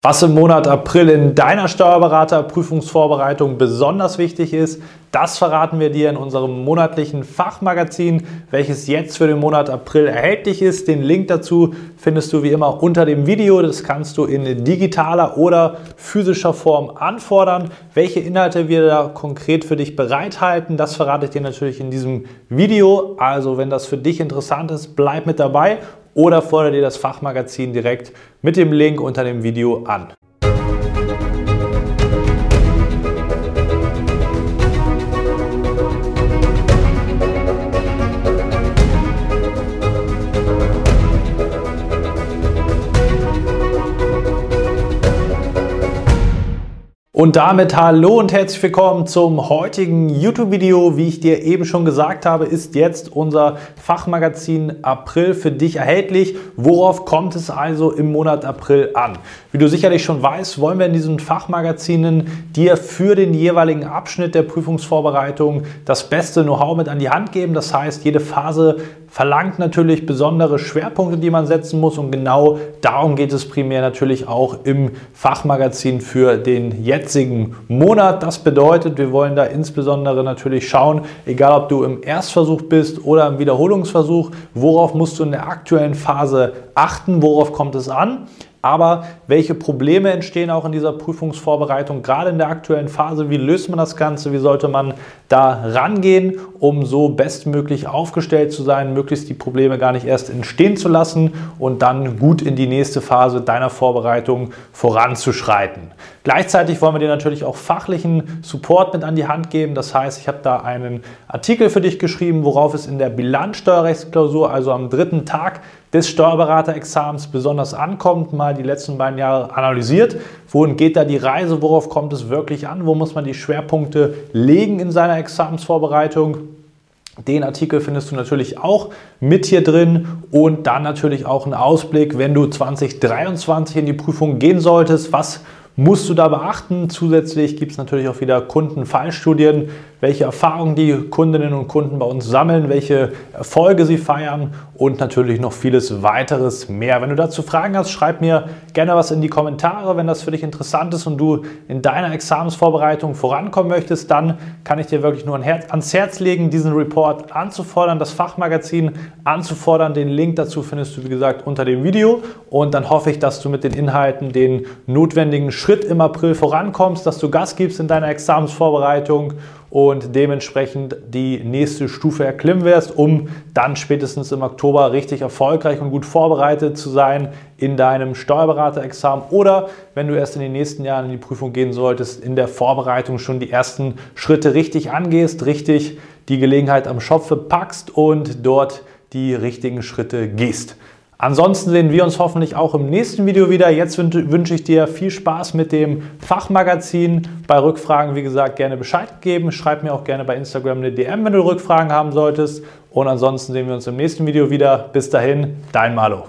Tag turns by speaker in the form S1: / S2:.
S1: Was im Monat April in deiner Steuerberaterprüfungsvorbereitung besonders wichtig ist, das verraten wir dir in unserem monatlichen Fachmagazin, welches jetzt für den Monat April erhältlich ist. Den Link dazu findest du wie immer unter dem Video. Das kannst du in digitaler oder physischer Form anfordern. Welche Inhalte wir da konkret für dich bereithalten, das verrate ich dir natürlich in diesem Video. Also wenn das für dich interessant ist, bleib mit dabei oder fordere dir das Fachmagazin direkt mit dem Link unter dem Video an. Und damit hallo und herzlich willkommen zum heutigen YouTube-Video. Wie ich dir eben schon gesagt habe, ist jetzt unser Fachmagazin April für dich erhältlich. Worauf kommt es also im Monat April an? Wie du sicherlich schon weißt, wollen wir in diesen Fachmagazinen dir für den jeweiligen Abschnitt der Prüfungsvorbereitung das beste Know-how mit an die Hand geben. Das heißt, jede Phase verlangt natürlich besondere Schwerpunkte, die man setzen muss und genau darum geht es primär natürlich auch im Fachmagazin für den jetzigen Monat. Das bedeutet, wir wollen da insbesondere natürlich schauen, egal ob du im Erstversuch bist oder im Wiederholungsversuch, worauf musst du in der aktuellen Phase achten, worauf kommt es an. Aber welche Probleme entstehen auch in dieser Prüfungsvorbereitung, gerade in der aktuellen Phase? Wie löst man das Ganze? Wie sollte man da rangehen, um so bestmöglich aufgestellt zu sein, möglichst die Probleme gar nicht erst entstehen zu lassen und dann gut in die nächste Phase deiner Vorbereitung voranzuschreiten? Gleichzeitig wollen wir dir natürlich auch fachlichen Support mit an die Hand geben. Das heißt, ich habe da einen Artikel für dich geschrieben, worauf es in der Bilanzsteuerrechtsklausur, also am dritten Tag des Steuerberaterexamens besonders ankommt, mal die letzten beiden Jahre analysiert. Wohin geht da die Reise? Worauf kommt es wirklich an? Wo muss man die Schwerpunkte legen in seiner Examensvorbereitung? Den Artikel findest du natürlich auch mit hier drin und dann natürlich auch einen Ausblick, wenn du 2023 in die Prüfung gehen solltest. Was musst du da beachten? Zusätzlich gibt es natürlich auch wieder Kundenfallstudien, welche Erfahrungen die Kundinnen und Kunden bei uns sammeln, welche Erfolge sie feiern und natürlich noch vieles weiteres mehr. Wenn du dazu Fragen hast, schreib mir gerne was in die Kommentare. Wenn das für dich interessant ist und du in deiner Examensvorbereitung vorankommen möchtest, dann kann ich dir wirklich nur ans Herz legen, diesen Report anzufordern, das Fachmagazin anzufordern. Den Link dazu findest du, wie gesagt, unter dem Video. Und dann hoffe ich, dass du mit den Inhalten den notwendigen Schritt im April vorankommst, dass du Gas gibst in deiner Examensvorbereitung und dementsprechend die nächste Stufe erklimmen wirst, um dann spätestens im Oktober richtig erfolgreich und gut vorbereitet zu sein in deinem Steuerberaterexamen oder wenn du erst in den nächsten Jahren in die Prüfung gehen solltest, in der Vorbereitung schon die ersten Schritte richtig angehst, richtig die Gelegenheit am Schopfe packst und dort die richtigen Schritte gehst. Ansonsten sehen wir uns hoffentlich auch im nächsten Video wieder. Jetzt wünsche ich dir viel Spaß mit dem Fachmagazin. Bei Rückfragen, wie gesagt, gerne Bescheid geben. Schreib mir auch gerne bei Instagram eine DM, wenn du Rückfragen haben solltest. Und ansonsten sehen wir uns im nächsten Video wieder. Bis dahin, dein Malo.